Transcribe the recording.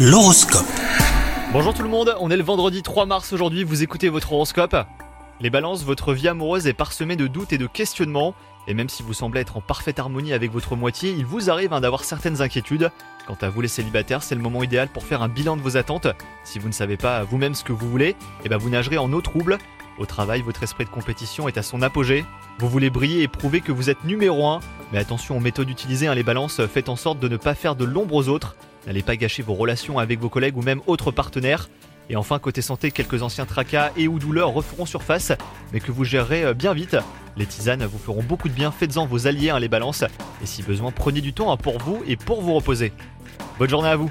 L'horoscope. Bonjour tout le monde, on est le vendredi 3 mars aujourd'hui, vous écoutez votre horoscope. Les balances, votre vie amoureuse est parsemée de doutes et de questionnements, et même si vous semblez être en parfaite harmonie avec votre moitié, il vous arrive hein, d'avoir certaines inquiétudes. Quant à vous les célibataires, c'est le moment idéal pour faire un bilan de vos attentes. Si vous ne savez pas vous-même ce que vous voulez, eh ben vous nagerez en eau trouble. Au travail, votre esprit de compétition est à son apogée. Vous voulez briller et prouver que vous êtes numéro 1. Mais attention aux méthodes utilisées, hein, les balances, faites en sorte de ne pas faire de l'ombre aux autres. N'allez pas gâcher vos relations avec vos collègues ou même autres partenaires. Et enfin, côté santé, quelques anciens tracas et ou douleurs referont surface, mais que vous gérerez euh, bien vite. Les tisanes vous feront beaucoup de bien, faites-en vos alliés, hein, les balances. Et si besoin, prenez du temps hein, pour vous et pour vous reposer. Bonne journée à vous